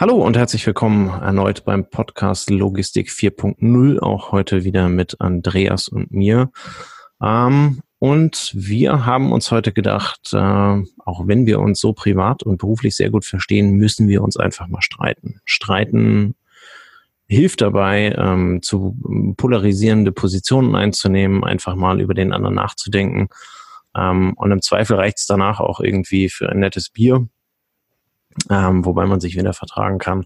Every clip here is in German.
Hallo und herzlich willkommen erneut beim Podcast Logistik 4.0, auch heute wieder mit Andreas und mir. Ähm, und wir haben uns heute gedacht, äh, auch wenn wir uns so privat und beruflich sehr gut verstehen, müssen wir uns einfach mal streiten. Streiten hilft dabei, ähm, zu polarisierende Positionen einzunehmen, einfach mal über den anderen nachzudenken. Ähm, und im Zweifel reicht es danach auch irgendwie für ein nettes Bier ähm, wobei man sich wieder vertragen kann.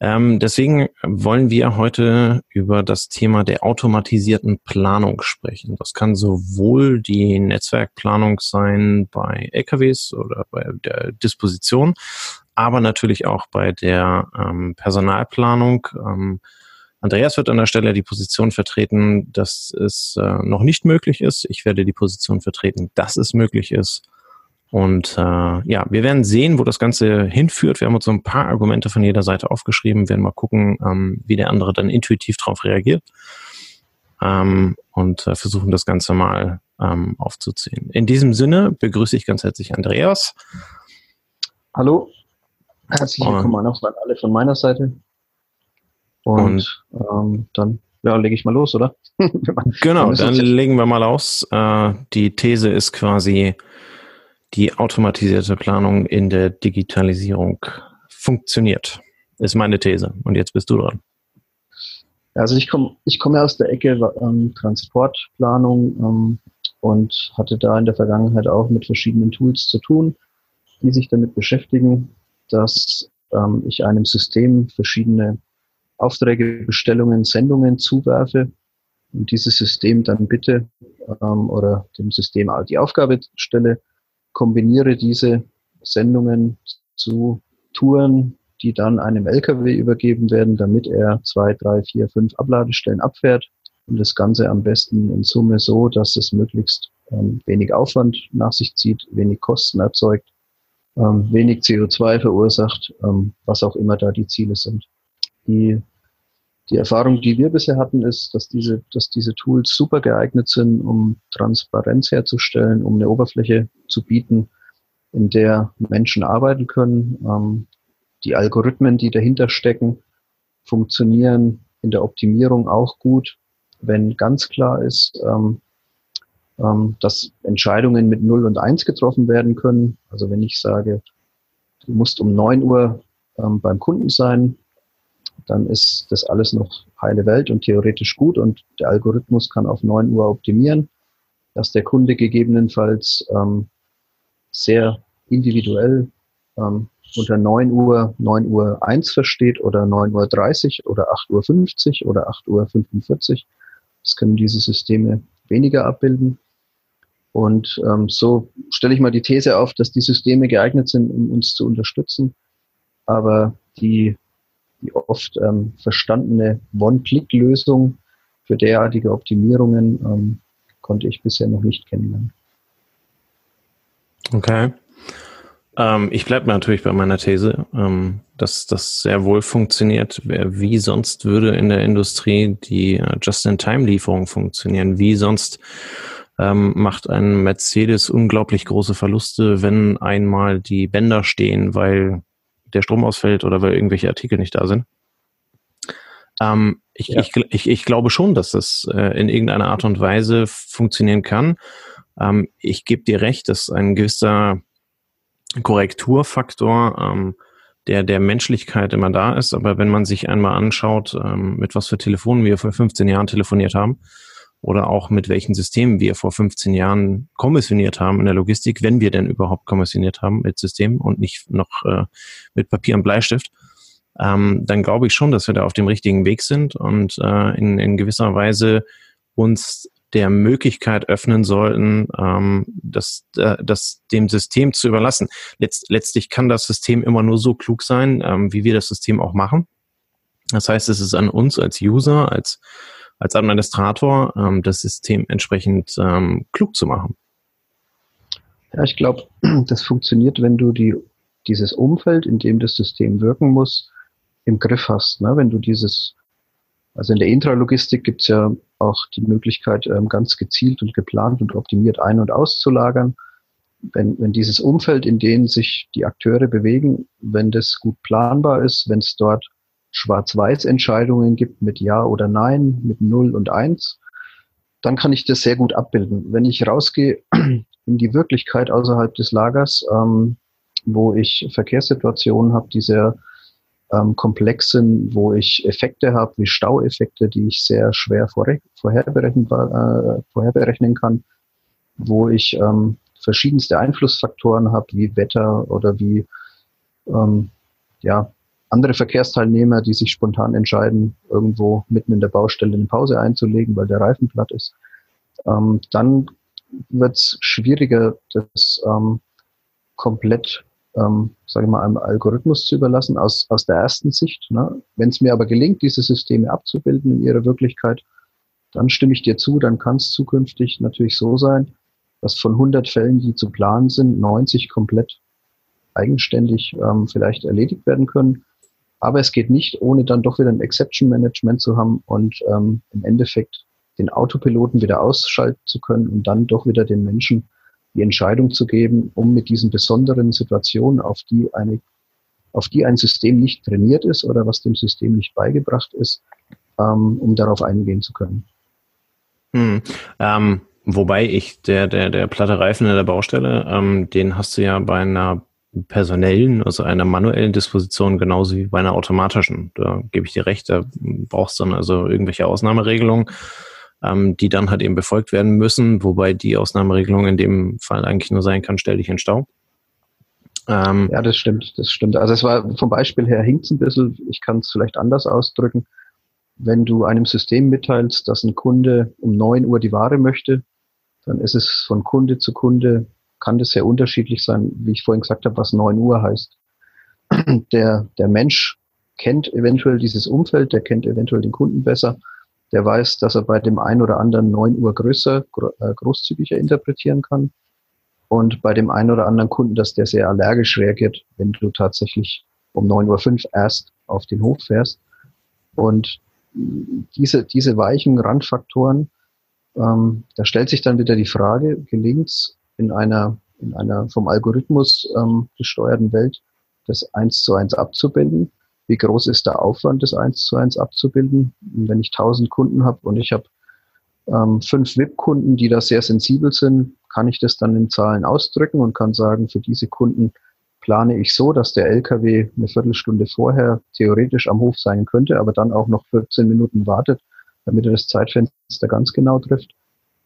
Ähm, deswegen wollen wir heute über das Thema der automatisierten Planung sprechen. Das kann sowohl die Netzwerkplanung sein bei LKWs oder bei der Disposition, aber natürlich auch bei der ähm, Personalplanung. Ähm, Andreas wird an der Stelle die Position vertreten, dass es äh, noch nicht möglich ist. Ich werde die Position vertreten, dass es möglich ist. Und äh, ja, wir werden sehen, wo das Ganze hinführt. Wir haben uns so ein paar Argumente von jeder Seite aufgeschrieben, werden mal gucken, ähm, wie der andere dann intuitiv darauf reagiert ähm, und äh, versuchen das Ganze mal ähm, aufzuziehen. In diesem Sinne begrüße ich ganz herzlich Andreas. Hallo, herzlich willkommen auch an alle von meiner Seite. Und, und ähm, dann ja, lege ich mal los, oder? genau, dann legen wir mal los. Äh, die These ist quasi, die automatisierte Planung in der Digitalisierung funktioniert. Ist meine These. Und jetzt bist du dran. Also ich komme ich komme aus der Ecke ähm, Transportplanung ähm, und hatte da in der Vergangenheit auch mit verschiedenen Tools zu tun, die sich damit beschäftigen, dass ähm, ich einem System verschiedene Aufträge, Bestellungen, Sendungen zuwerfe und dieses System dann bitte ähm, oder dem System die Aufgabe stelle, kombiniere diese Sendungen zu Touren, die dann einem LKW übergeben werden, damit er zwei, drei, vier, fünf Abladestellen abfährt und das Ganze am besten in Summe so, dass es möglichst ähm, wenig Aufwand nach sich zieht, wenig Kosten erzeugt, ähm, wenig CO2 verursacht, ähm, was auch immer da die Ziele sind. Die die Erfahrung, die wir bisher hatten, ist, dass diese, dass diese Tools super geeignet sind, um Transparenz herzustellen, um eine Oberfläche zu bieten, in der Menschen arbeiten können. Ähm, die Algorithmen, die dahinter stecken, funktionieren in der Optimierung auch gut, wenn ganz klar ist, ähm, ähm, dass Entscheidungen mit 0 und 1 getroffen werden können. Also wenn ich sage, du musst um 9 Uhr ähm, beim Kunden sein, dann ist das alles noch heile Welt und theoretisch gut und der Algorithmus kann auf 9 Uhr optimieren, dass der Kunde gegebenenfalls ähm, sehr individuell ähm, unter 9 Uhr 9 Uhr 1 versteht oder 9 Uhr 30 oder 8 Uhr 50 oder 8 Uhr 45. Das können diese Systeme weniger abbilden. Und ähm, so stelle ich mal die These auf, dass die Systeme geeignet sind, um uns zu unterstützen. Aber die die oft ähm, verstandene One-Click-Lösung für derartige Optimierungen ähm, konnte ich bisher noch nicht kennenlernen. Okay. Ähm, ich bleibe natürlich bei meiner These, ähm, dass das sehr wohl funktioniert. Wie sonst würde in der Industrie die äh, Just-in-Time-Lieferung funktionieren? Wie sonst ähm, macht ein Mercedes unglaublich große Verluste, wenn einmal die Bänder stehen, weil der Strom ausfällt oder weil irgendwelche Artikel nicht da sind. Ähm, ich, ja. ich, ich, ich, glaube schon, dass das äh, in irgendeiner Art und Weise funktionieren kann. Ähm, ich gebe dir recht, dass ein gewisser Korrekturfaktor ähm, der der Menschlichkeit immer da ist. Aber wenn man sich einmal anschaut, ähm, mit was für Telefonen wir vor 15 Jahren telefoniert haben, oder auch mit welchen Systemen wir vor 15 Jahren kommissioniert haben in der Logistik, wenn wir denn überhaupt kommissioniert haben mit Systemen und nicht noch äh, mit Papier und Bleistift, ähm, dann glaube ich schon, dass wir da auf dem richtigen Weg sind und äh, in, in gewisser Weise uns der Möglichkeit öffnen sollten, ähm, das, äh, das dem System zu überlassen. Letzt, letztlich kann das System immer nur so klug sein, ähm, wie wir das System auch machen. Das heißt, es ist an uns als User, als als Administrator ähm, das System entsprechend ähm, klug zu machen. Ja, ich glaube, das funktioniert, wenn du die, dieses Umfeld, in dem das System wirken muss, im Griff hast. Ne? Wenn du dieses, also in der Intralogistik gibt es ja auch die Möglichkeit, ähm, ganz gezielt und geplant und optimiert ein- und auszulagern. wenn, wenn dieses Umfeld, in dem sich die Akteure bewegen, wenn das gut planbar ist, wenn es dort Schwarz-Weiß-Entscheidungen gibt mit Ja oder Nein, mit Null und Eins, dann kann ich das sehr gut abbilden. Wenn ich rausgehe in die Wirklichkeit außerhalb des Lagers, ähm, wo ich Verkehrssituationen habe, die sehr ähm, komplex sind, wo ich Effekte habe, wie Staueffekte, die ich sehr schwer vorherberechnen, äh, vorherberechnen kann, wo ich ähm, verschiedenste Einflussfaktoren habe, wie Wetter oder wie ähm, ja, andere Verkehrsteilnehmer, die sich spontan entscheiden, irgendwo mitten in der Baustelle eine Pause einzulegen, weil der Reifen platt ist, ähm, dann wird es schwieriger, das ähm, komplett, ähm, sage ich mal, einem Algorithmus zu überlassen aus, aus der ersten Sicht. Ne? Wenn es mir aber gelingt, diese Systeme abzubilden in ihrer Wirklichkeit, dann stimme ich dir zu, dann kann es zukünftig natürlich so sein, dass von 100 Fällen, die zu planen sind, 90 komplett eigenständig ähm, vielleicht erledigt werden können. Aber es geht nicht, ohne dann doch wieder ein Exception Management zu haben und ähm, im Endeffekt den Autopiloten wieder ausschalten zu können und dann doch wieder den Menschen die Entscheidung zu geben, um mit diesen besonderen Situationen, auf die eine, auf die ein System nicht trainiert ist oder was dem System nicht beigebracht ist, ähm, um darauf eingehen zu können. Hm. Ähm, wobei ich, der, der, der platte Reifen in der Baustelle, ähm, den hast du ja bei einer personellen, also einer manuellen Disposition genauso wie bei einer automatischen. Da gebe ich dir recht, da brauchst du dann also irgendwelche Ausnahmeregelungen, ähm, die dann halt eben befolgt werden müssen, wobei die Ausnahmeregelung in dem Fall eigentlich nur sein kann, stell dich in Stau. Ähm, ja, das stimmt, das stimmt. Also es war vom Beispiel her hinkt es ein bisschen, ich kann es vielleicht anders ausdrücken. Wenn du einem System mitteilst, dass ein Kunde um neun Uhr die Ware möchte, dann ist es von Kunde zu Kunde kann das sehr unterschiedlich sein, wie ich vorhin gesagt habe, was 9 Uhr heißt. Der, der Mensch kennt eventuell dieses Umfeld, der kennt eventuell den Kunden besser, der weiß, dass er bei dem einen oder anderen 9 Uhr größer, äh, großzügiger interpretieren kann. Und bei dem einen oder anderen Kunden, dass der sehr allergisch reagiert, wenn du tatsächlich um 9.05 Uhr erst auf den Hof fährst. Und diese, diese weichen Randfaktoren, ähm, da stellt sich dann wieder die Frage, gelingt es in einer, in einer vom Algorithmus ähm, gesteuerten Welt das eins zu eins abzubilden. Wie groß ist der Aufwand, das eins zu eins abzubilden? Und wenn ich tausend Kunden habe und ich habe ähm, fünf VIP-Kunden, die da sehr sensibel sind, kann ich das dann in Zahlen ausdrücken und kann sagen, für diese Kunden plane ich so, dass der LKW eine Viertelstunde vorher theoretisch am Hof sein könnte, aber dann auch noch 14 Minuten wartet, damit er das Zeitfenster ganz genau trifft.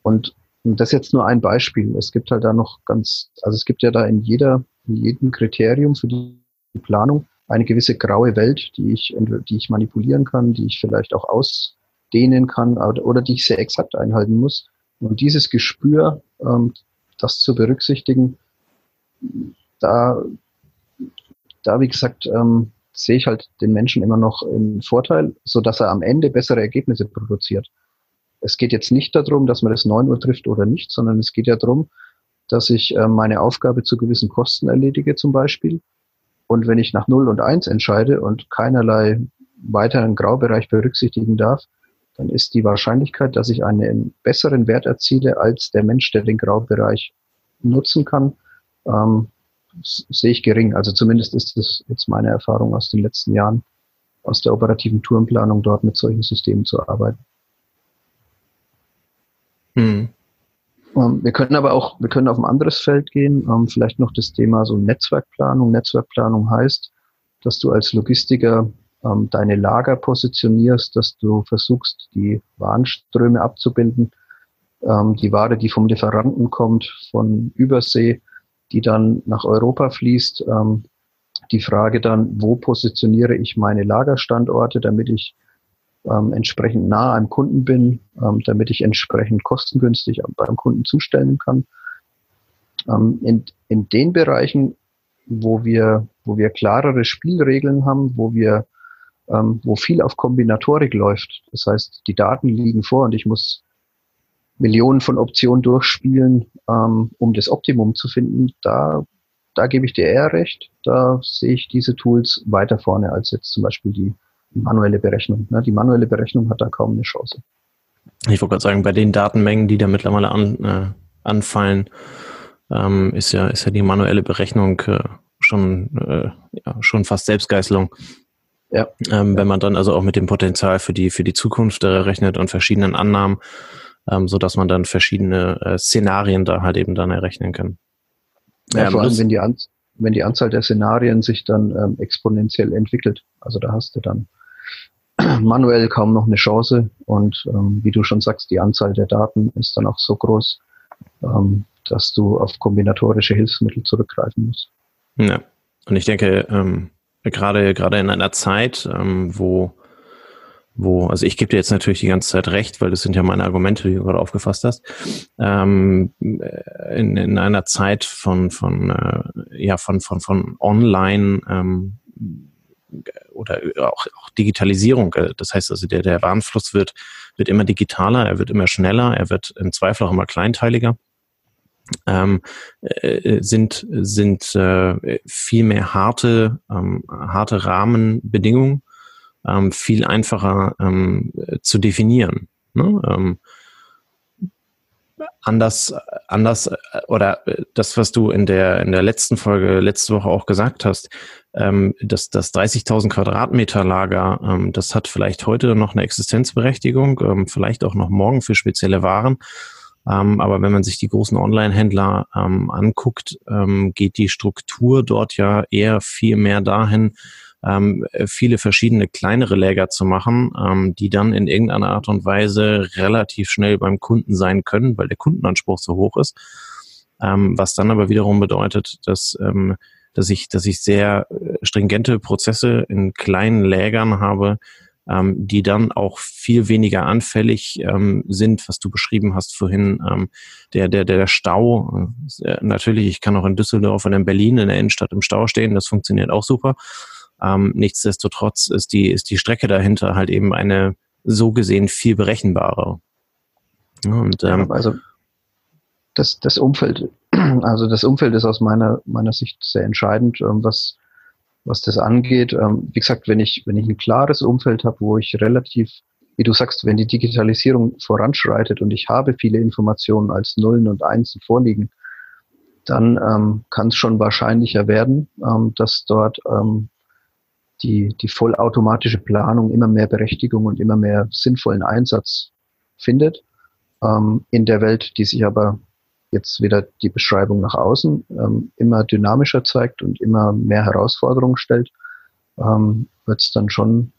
Und und das ist jetzt nur ein Beispiel. Es gibt halt da noch ganz, also es gibt ja da in jeder, in jedem Kriterium für die Planung eine gewisse graue Welt, die ich, die ich manipulieren kann, die ich vielleicht auch ausdehnen kann oder, oder die ich sehr exakt einhalten muss. Und dieses Gespür, ähm, das zu berücksichtigen, da, da wie gesagt, ähm, sehe ich halt den Menschen immer noch im Vorteil, so dass er am Ende bessere Ergebnisse produziert es geht jetzt nicht darum, dass man das 9 Uhr trifft oder nicht, sondern es geht ja darum, dass ich äh, meine Aufgabe zu gewissen Kosten erledige zum Beispiel. Und wenn ich nach 0 und 1 entscheide und keinerlei weiteren Graubereich berücksichtigen darf, dann ist die Wahrscheinlichkeit, dass ich einen besseren Wert erziele als der Mensch, der den Graubereich nutzen kann, ähm, sehe ich gering. Also zumindest ist das jetzt meine Erfahrung aus den letzten Jahren, aus der operativen Tourenplanung dort mit solchen Systemen zu arbeiten. Mhm. wir können aber auch, wir können auf ein anderes Feld gehen, ähm, vielleicht noch das Thema so Netzwerkplanung. Netzwerkplanung heißt, dass du als Logistiker ähm, deine Lager positionierst, dass du versuchst, die Warenströme abzubilden, ähm, die Ware, die vom Lieferanten kommt, von Übersee, die dann nach Europa fließt. Ähm, die Frage dann, wo positioniere ich meine Lagerstandorte, damit ich ähm, entsprechend nah am Kunden bin, ähm, damit ich entsprechend kostengünstig beim Kunden zustellen kann. Ähm, in, in den Bereichen, wo wir, wo wir klarere Spielregeln haben, wo wir, ähm, wo viel auf Kombinatorik läuft. Das heißt, die Daten liegen vor und ich muss Millionen von Optionen durchspielen, ähm, um das Optimum zu finden. Da, da gebe ich dir eher recht. Da sehe ich diese Tools weiter vorne als jetzt zum Beispiel die manuelle Berechnung. Ne? Die manuelle Berechnung hat da kaum eine Chance. Ich wollte gerade sagen, bei den Datenmengen, die da mittlerweile an, äh, anfallen, ähm, ist ja, ist ja die manuelle Berechnung äh, schon, äh, ja, schon fast Selbstgeißelung. Ja. Ähm, wenn man dann also auch mit dem Potenzial für die, für die Zukunft äh, rechnet und verschiedenen Annahmen, ähm, so dass man dann verschiedene äh, Szenarien da halt eben dann errechnen kann. Ja, ja vor allem, wenn die, An wenn die Anzahl der Szenarien sich dann ähm, exponentiell entwickelt. Also da hast du dann manuell kaum noch eine Chance und ähm, wie du schon sagst, die Anzahl der Daten ist dann auch so groß, ähm, dass du auf kombinatorische Hilfsmittel zurückgreifen musst. Ja, und ich denke, ähm, gerade gerade in einer Zeit, ähm, wo wo, also ich gebe dir jetzt natürlich die ganze Zeit recht, weil das sind ja meine Argumente, die du gerade aufgefasst hast. Ähm, in, in einer Zeit von von äh, ja von von von Online ähm, oder auch, auch Digitalisierung. Das heißt also, der, der Warenfluss wird, wird immer digitaler, er wird immer schneller, er wird im Zweifel auch immer kleinteiliger. Ähm, äh, sind sind äh, viel mehr harte ähm, harte Rahmenbedingungen ähm, viel einfacher ähm, zu definieren. Ne? Anders, anders oder äh, das, was du in der in der letzten Folge letzte Woche auch gesagt hast, ähm, das, das 30.000 Quadratmeter Lager, ähm, das hat vielleicht heute noch eine Existenzberechtigung, ähm, vielleicht auch noch morgen für spezielle Waren. Ähm, aber wenn man sich die großen Online-Händler ähm, anguckt, ähm, geht die Struktur dort ja eher viel mehr dahin, ähm, viele verschiedene kleinere Läger zu machen, ähm, die dann in irgendeiner Art und Weise relativ schnell beim Kunden sein können, weil der Kundenanspruch so hoch ist. Ähm, was dann aber wiederum bedeutet, dass, ähm, dass, ich, dass ich sehr äh, stringente Prozesse in kleinen Lägern habe, ähm, die dann auch viel weniger anfällig ähm, sind, was du beschrieben hast vorhin. Ähm, der, der, der Stau, äh, natürlich, ich kann auch in Düsseldorf und in Berlin in der Innenstadt im Stau stehen, das funktioniert auch super. Ähm, nichtsdestotrotz ist die, ist die Strecke dahinter halt eben eine so gesehen viel berechenbare. Und, ähm, also das, das Umfeld, also das Umfeld ist aus meiner, meiner Sicht sehr entscheidend, ähm, was, was das angeht. Ähm, wie gesagt, wenn ich, wenn ich ein klares Umfeld habe, wo ich relativ, wie du sagst, wenn die Digitalisierung voranschreitet und ich habe viele Informationen als Nullen und Einsen vorliegen, dann ähm, kann es schon wahrscheinlicher werden, ähm, dass dort ähm, die, die vollautomatische Planung immer mehr Berechtigung und immer mehr sinnvollen Einsatz findet. Ähm, in der Welt, die sich aber jetzt wieder die Beschreibung nach außen ähm, immer dynamischer zeigt und immer mehr Herausforderungen stellt, ähm, wird es dann schon,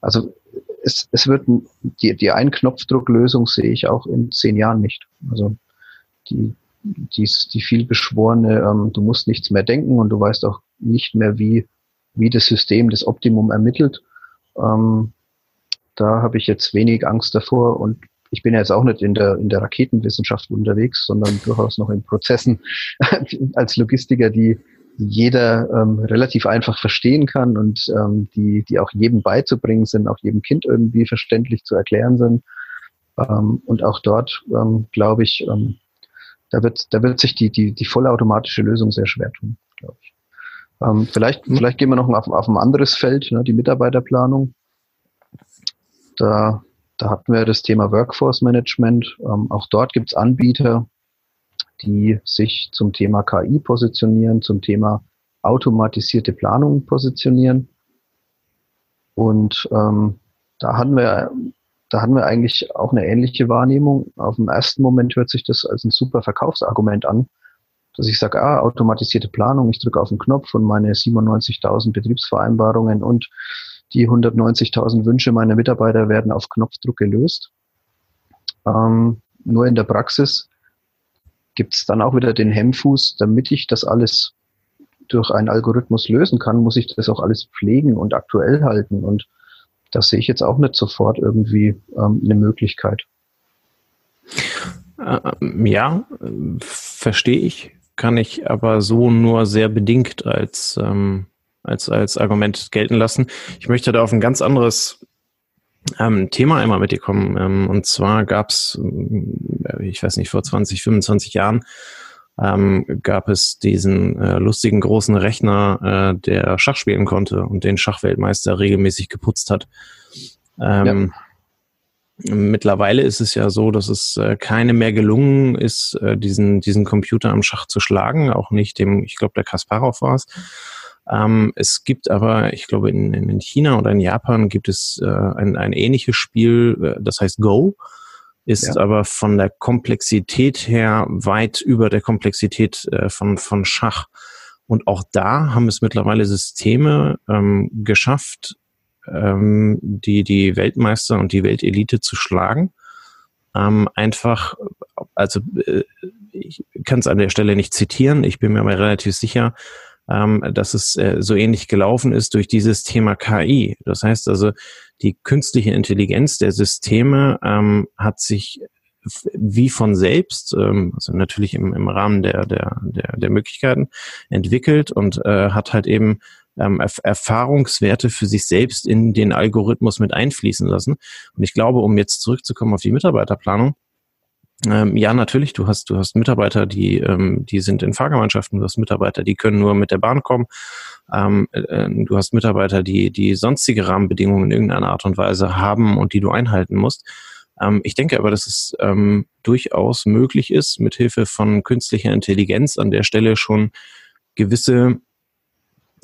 also es, es wird die, die Ein-Knopfdruck-Lösung sehe ich auch in zehn Jahren nicht. Also die, die, die vielbeschworene, ähm, du musst nichts mehr denken und du weißt auch nicht mehr, wie wie das System das Optimum ermittelt. Ähm, da habe ich jetzt wenig Angst davor und ich bin jetzt auch nicht in der, in der Raketenwissenschaft unterwegs, sondern durchaus noch in Prozessen als Logistiker, die jeder ähm, relativ einfach verstehen kann und ähm, die, die auch jedem beizubringen sind, auch jedem Kind irgendwie verständlich zu erklären sind. Ähm, und auch dort, ähm, glaube ich, ähm, da wird, da wird sich die, die, die vollautomatische Lösung sehr schwer tun, glaube ich. Ähm, vielleicht, mhm. vielleicht gehen wir noch auf, auf ein anderes Feld, ne, die Mitarbeiterplanung. Da, da hatten wir das Thema Workforce Management. Ähm, auch dort gibt es Anbieter, die sich zum Thema KI positionieren, zum Thema automatisierte Planung positionieren. Und ähm, da hatten wir da hatten wir eigentlich auch eine ähnliche Wahrnehmung. Auf dem ersten Moment hört sich das als ein super Verkaufsargument an, dass ich sage, ah, automatisierte Planung, ich drücke auf den Knopf und meine 97.000 Betriebsvereinbarungen und die 190.000 Wünsche meiner Mitarbeiter werden auf Knopfdruck gelöst. Ähm, nur in der Praxis gibt es dann auch wieder den Hemmfuß, damit ich das alles durch einen Algorithmus lösen kann, muss ich das auch alles pflegen und aktuell halten. Und das sehe ich jetzt auch nicht sofort irgendwie ähm, eine Möglichkeit. Ähm, ja, verstehe ich kann ich aber so nur sehr bedingt als, ähm, als, als Argument gelten lassen. Ich möchte da auf ein ganz anderes ähm, Thema einmal mit dir kommen. Ähm, und zwar gab es, äh, ich weiß nicht, vor 20, 25 Jahren ähm, gab es diesen äh, lustigen großen Rechner, äh, der Schach spielen konnte und den Schachweltmeister regelmäßig geputzt hat. Ähm, ja. Mittlerweile ist es ja so, dass es äh, keine mehr gelungen ist, äh, diesen, diesen Computer am Schach zu schlagen, auch nicht dem, ich glaube, der Kasparov war es. Ähm, es gibt aber, ich glaube, in, in China oder in Japan gibt es äh, ein, ein ähnliches Spiel, äh, das heißt Go, ist ja. aber von der Komplexität her weit über der Komplexität äh, von, von Schach. Und auch da haben es mittlerweile Systeme ähm, geschafft, ähm, die, die Weltmeister und die Weltelite zu schlagen. Ähm, einfach, also äh, ich kann es an der Stelle nicht zitieren, ich bin mir aber relativ sicher, ähm, dass es äh, so ähnlich gelaufen ist durch dieses Thema KI. Das heißt also, die künstliche Intelligenz der Systeme ähm, hat sich wie von selbst, ähm, also natürlich im, im Rahmen der, der, der, der Möglichkeiten entwickelt und äh, hat halt eben ähm, Erfahrungswerte für sich selbst in den Algorithmus mit einfließen lassen. Und ich glaube, um jetzt zurückzukommen auf die Mitarbeiterplanung, ähm, ja, natürlich, du hast, du hast Mitarbeiter, die, ähm, die sind in Fahrgemeinschaften, du hast Mitarbeiter, die können nur mit der Bahn kommen, ähm, äh, du hast Mitarbeiter, die, die sonstige Rahmenbedingungen in irgendeiner Art und Weise haben und die du einhalten musst. Ähm, ich denke aber, dass es ähm, durchaus möglich ist, mithilfe von künstlicher Intelligenz an der Stelle schon gewisse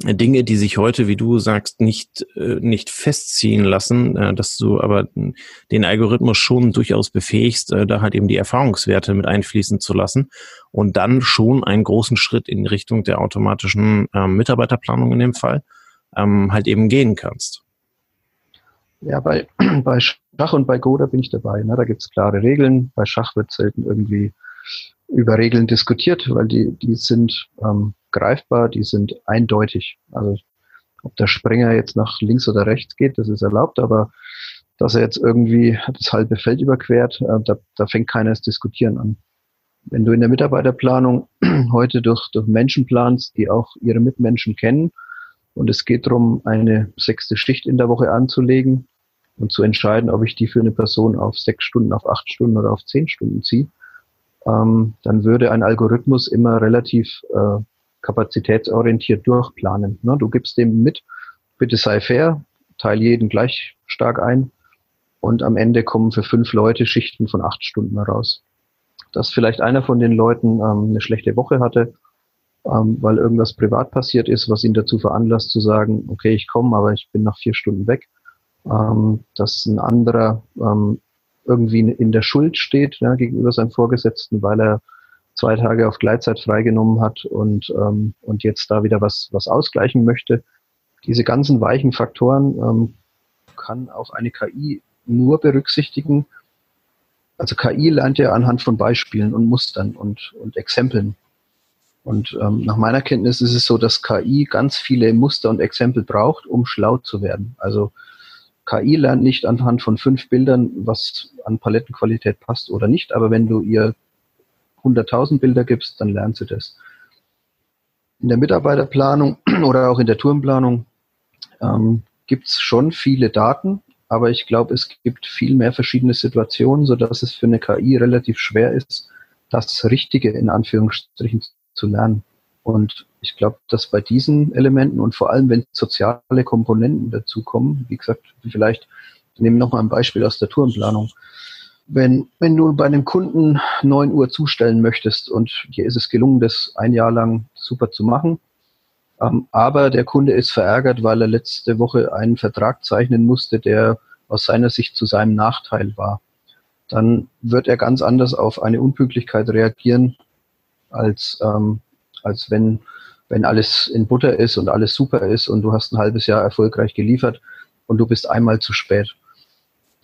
Dinge, die sich heute, wie du sagst, nicht, äh, nicht festziehen lassen, äh, dass du aber den Algorithmus schon durchaus befähigst, äh, da halt eben die Erfahrungswerte mit einfließen zu lassen und dann schon einen großen Schritt in Richtung der automatischen ähm, Mitarbeiterplanung in dem Fall ähm, halt eben gehen kannst. Ja, bei, bei Schach und bei Go, da bin ich dabei. Ne? Da gibt es klare Regeln. Bei Schach wird selten irgendwie über Regeln diskutiert, weil die, die sind ähm, greifbar, die sind eindeutig. Also ob der Springer jetzt nach links oder rechts geht, das ist erlaubt, aber dass er jetzt irgendwie das halbe Feld überquert, äh, da, da fängt keiner das Diskutieren an. Wenn du in der Mitarbeiterplanung heute durch, durch Menschen planst, die auch ihre Mitmenschen kennen, und es geht darum, eine sechste Schicht in der Woche anzulegen und zu entscheiden, ob ich die für eine Person auf sechs Stunden, auf acht Stunden oder auf zehn Stunden ziehe, ähm, dann würde ein Algorithmus immer relativ äh, kapazitätsorientiert durchplanen. Ne? Du gibst dem mit, bitte sei fair, teile jeden gleich stark ein und am Ende kommen für fünf Leute Schichten von acht Stunden heraus. Dass vielleicht einer von den Leuten ähm, eine schlechte Woche hatte, ähm, weil irgendwas privat passiert ist, was ihn dazu veranlasst zu sagen, okay, ich komme, aber ich bin nach vier Stunden weg. Ähm, dass ein anderer ähm, irgendwie in der Schuld steht ja, gegenüber seinem Vorgesetzten, weil er zwei Tage auf Gleitzeit freigenommen hat und, ähm, und jetzt da wieder was, was ausgleichen möchte. Diese ganzen weichen Faktoren ähm, kann auch eine KI nur berücksichtigen. Also KI lernt ja anhand von Beispielen und Mustern und, und Exempeln. Und ähm, nach meiner Kenntnis ist es so, dass KI ganz viele Muster und Exempel braucht, um schlau zu werden. Also KI lernt nicht anhand von fünf Bildern, was an Palettenqualität passt oder nicht, aber wenn du ihr 100.000 Bilder gibst, dann lernt sie das. In der Mitarbeiterplanung oder auch in der Turmplanung ähm, gibt es schon viele Daten, aber ich glaube, es gibt viel mehr verschiedene Situationen, sodass es für eine KI relativ schwer ist, das Richtige in Anführungsstrichen zu lernen. Und ich glaube, dass bei diesen Elementen und vor allem, wenn soziale Komponenten dazukommen, wie gesagt, vielleicht nehmen wir nochmal ein Beispiel aus der Tourenplanung wenn, wenn du bei einem Kunden 9 Uhr zustellen möchtest und dir ist es gelungen, das ein Jahr lang super zu machen, ähm, aber der Kunde ist verärgert, weil er letzte Woche einen Vertrag zeichnen musste, der aus seiner Sicht zu seinem Nachteil war, dann wird er ganz anders auf eine Unpünktlichkeit reagieren, als, ähm, als wenn, wenn alles in Butter ist und alles super ist und du hast ein halbes Jahr erfolgreich geliefert und du bist einmal zu spät.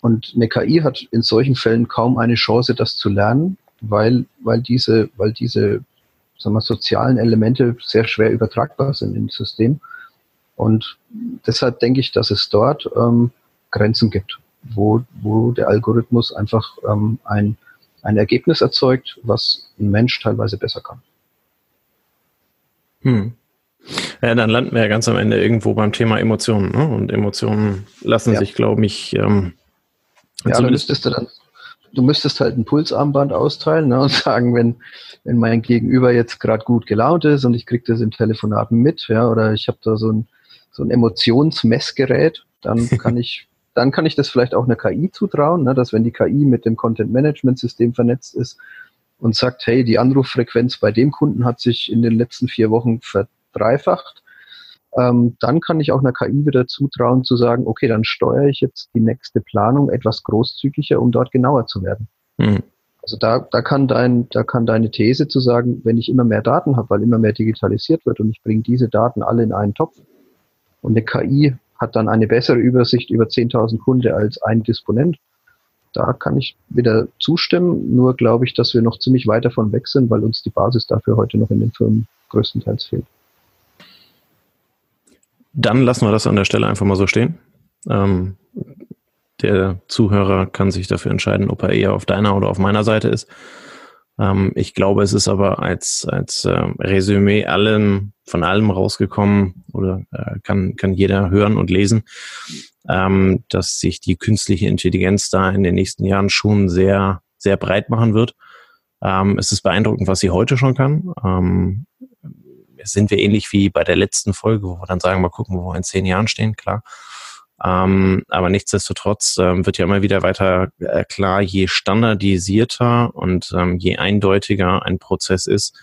Und eine KI hat in solchen Fällen kaum eine Chance, das zu lernen, weil, weil diese, weil diese sagen wir, sozialen Elemente sehr schwer übertragbar sind im System. Und deshalb denke ich, dass es dort ähm, Grenzen gibt, wo, wo der Algorithmus einfach ähm, ein, ein Ergebnis erzeugt, was ein Mensch teilweise besser kann. Hm. Ja, dann landen wir ja ganz am Ende irgendwo beim Thema Emotionen. Ne? Und Emotionen lassen ja. sich, glaube ich, ähm, ja, du müsstest du dann, du müsstest halt ein Pulsarmband austeilen ne, und sagen, wenn, wenn mein Gegenüber jetzt gerade gut gelaunt ist und ich kriege das im Telefonaten mit, ja, oder ich habe da so ein, so ein Emotionsmessgerät, dann kann ich dann kann ich das vielleicht auch einer KI zutrauen, ne, dass wenn die KI mit dem Content-Management-System vernetzt ist und sagt, hey, die Anruffrequenz bei dem Kunden hat sich in den letzten vier Wochen verdreifacht, ähm, dann kann ich auch einer KI wieder zutrauen zu sagen, okay, dann steuere ich jetzt die nächste Planung etwas großzügiger, um dort genauer zu werden. Mhm. Also da, da kann dein, da kann deine These zu sagen, wenn ich immer mehr Daten habe, weil immer mehr digitalisiert wird und ich bringe diese Daten alle in einen Topf und eine KI hat dann eine bessere Übersicht über 10.000 Kunden als ein Disponent. Da kann ich wieder zustimmen, nur glaube ich, dass wir noch ziemlich weit davon weg sind, weil uns die Basis dafür heute noch in den Firmen größtenteils fehlt. Dann lassen wir das an der Stelle einfach mal so stehen. Ähm, der Zuhörer kann sich dafür entscheiden, ob er eher auf deiner oder auf meiner Seite ist. Ähm, ich glaube, es ist aber als, als äh, Resümee allem, von allem rausgekommen oder äh, kann, kann jeder hören und lesen, ähm, dass sich die künstliche Intelligenz da in den nächsten Jahren schon sehr, sehr breit machen wird. Ähm, es ist beeindruckend, was sie heute schon kann. Ähm, sind wir ähnlich wie bei der letzten Folge, wo wir dann sagen, mal gucken, wo wir in zehn Jahren stehen, klar. Ähm, aber nichtsdestotrotz ähm, wird ja immer wieder weiter äh, klar, je standardisierter und ähm, je eindeutiger ein Prozess ist,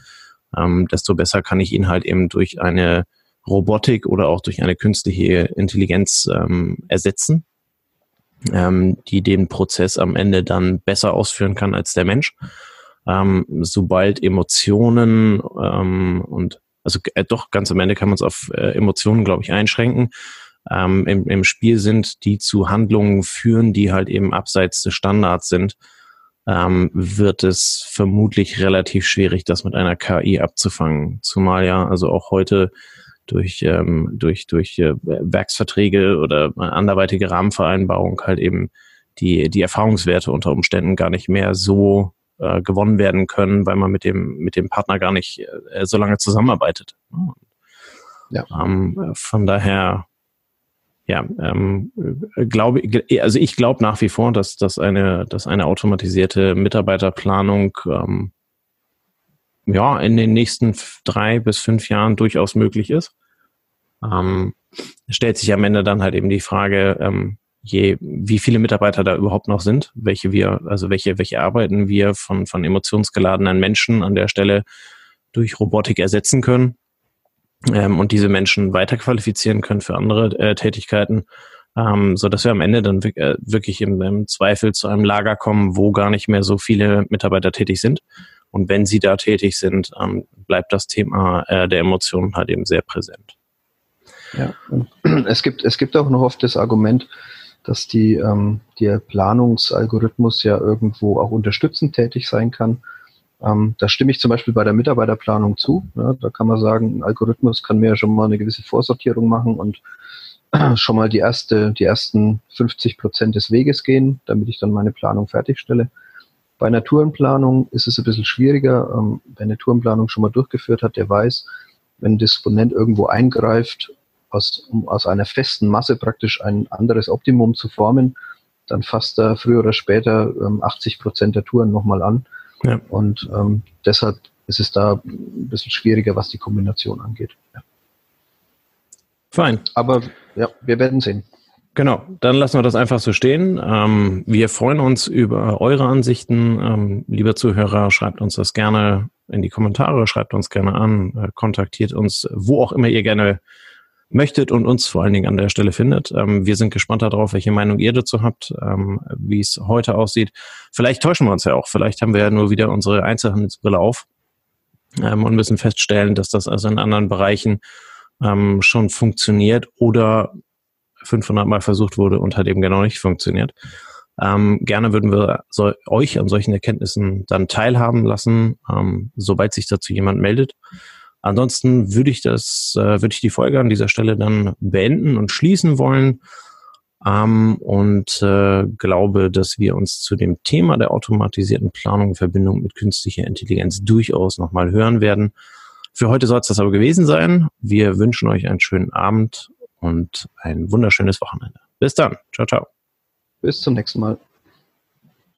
ähm, desto besser kann ich ihn halt eben durch eine Robotik oder auch durch eine künstliche Intelligenz ähm, ersetzen, ähm, die den Prozess am Ende dann besser ausführen kann als der Mensch. sobald Emotionen und also äh, doch ganz am Ende kann man es auf äh, Emotionen, glaube ich, einschränken ähm, im, im Spiel sind, die zu Handlungen führen, die halt eben abseits des Standards sind, ähm, wird es vermutlich relativ schwierig, das mit einer KI abzufangen. Zumal ja also auch heute durch, ähm, durch, durch äh, Werksverträge oder anderweitige Rahmenvereinbarung halt eben die, die Erfahrungswerte unter Umständen gar nicht mehr so äh, gewonnen werden können, weil man mit dem, mit dem Partner gar nicht äh, so lange zusammenarbeitet. Ja. Ähm, von daher ja, ähm, glaube, also ich glaube nach wie vor, dass, dass, eine, dass eine automatisierte Mitarbeiterplanung ähm, ja, in den nächsten drei bis fünf Jahren durchaus möglich ist. Ähm, stellt sich am Ende dann halt eben die Frage, ähm, je, wie viele Mitarbeiter da überhaupt noch sind, welche wir, also welche, welche Arbeiten wir von, von emotionsgeladenen Menschen an der Stelle durch Robotik ersetzen können ähm, und diese Menschen weiterqualifizieren können für andere äh, Tätigkeiten, ähm, so dass wir am Ende dann äh, wirklich im, im, Zweifel zu einem Lager kommen, wo gar nicht mehr so viele Mitarbeiter tätig sind. Und wenn sie da tätig sind, ähm, bleibt das Thema äh, der Emotionen halt eben sehr präsent. Ja, es gibt, es gibt auch noch oft das Argument, dass die, ähm, der Planungsalgorithmus ja irgendwo auch unterstützend tätig sein kann. Ähm, da stimme ich zum Beispiel bei der Mitarbeiterplanung zu. Ja, da kann man sagen, ein Algorithmus kann mir schon mal eine gewisse Vorsortierung machen und schon mal die erste, die ersten 50 Prozent des Weges gehen, damit ich dann meine Planung fertigstelle. Bei einer Tourenplanung ist es ein bisschen schwieriger. Ähm, wer eine Tourenplanung schon mal durchgeführt hat, der weiß, wenn ein Disponent irgendwo eingreift, aus, um aus einer festen Masse praktisch ein anderes Optimum zu formen, dann fasst er früher oder später ähm, 80 Prozent der Touren nochmal an. Ja. Und ähm, deshalb ist es da ein bisschen schwieriger, was die Kombination angeht. Ja. Fein. Aber ja, wir werden sehen. Genau, dann lassen wir das einfach so stehen. Ähm, wir freuen uns über eure Ansichten. Ähm, lieber Zuhörer, schreibt uns das gerne in die Kommentare, schreibt uns gerne an, äh, kontaktiert uns, wo auch immer ihr gerne möchtet und uns vor allen Dingen an der Stelle findet. Ähm, wir sind gespannt darauf, welche Meinung ihr dazu habt, ähm, wie es heute aussieht. Vielleicht täuschen wir uns ja auch. Vielleicht haben wir ja nur wieder unsere Einzelhandelsbrille auf ähm, und müssen feststellen, dass das also in anderen Bereichen ähm, schon funktioniert oder 500 Mal versucht wurde und hat eben genau nicht funktioniert. Ähm, gerne würden wir so, euch an solchen Erkenntnissen dann teilhaben lassen, ähm, sobald sich dazu jemand meldet. Ansonsten würde ich das, äh, würde ich die Folge an dieser Stelle dann beenden und schließen wollen. Ähm, und äh, glaube, dass wir uns zu dem Thema der automatisierten Planung in Verbindung mit künstlicher Intelligenz durchaus nochmal hören werden. Für heute soll es das aber gewesen sein. Wir wünschen euch einen schönen Abend und ein wunderschönes Wochenende. Bis dann. Ciao, ciao. Bis zum nächsten Mal.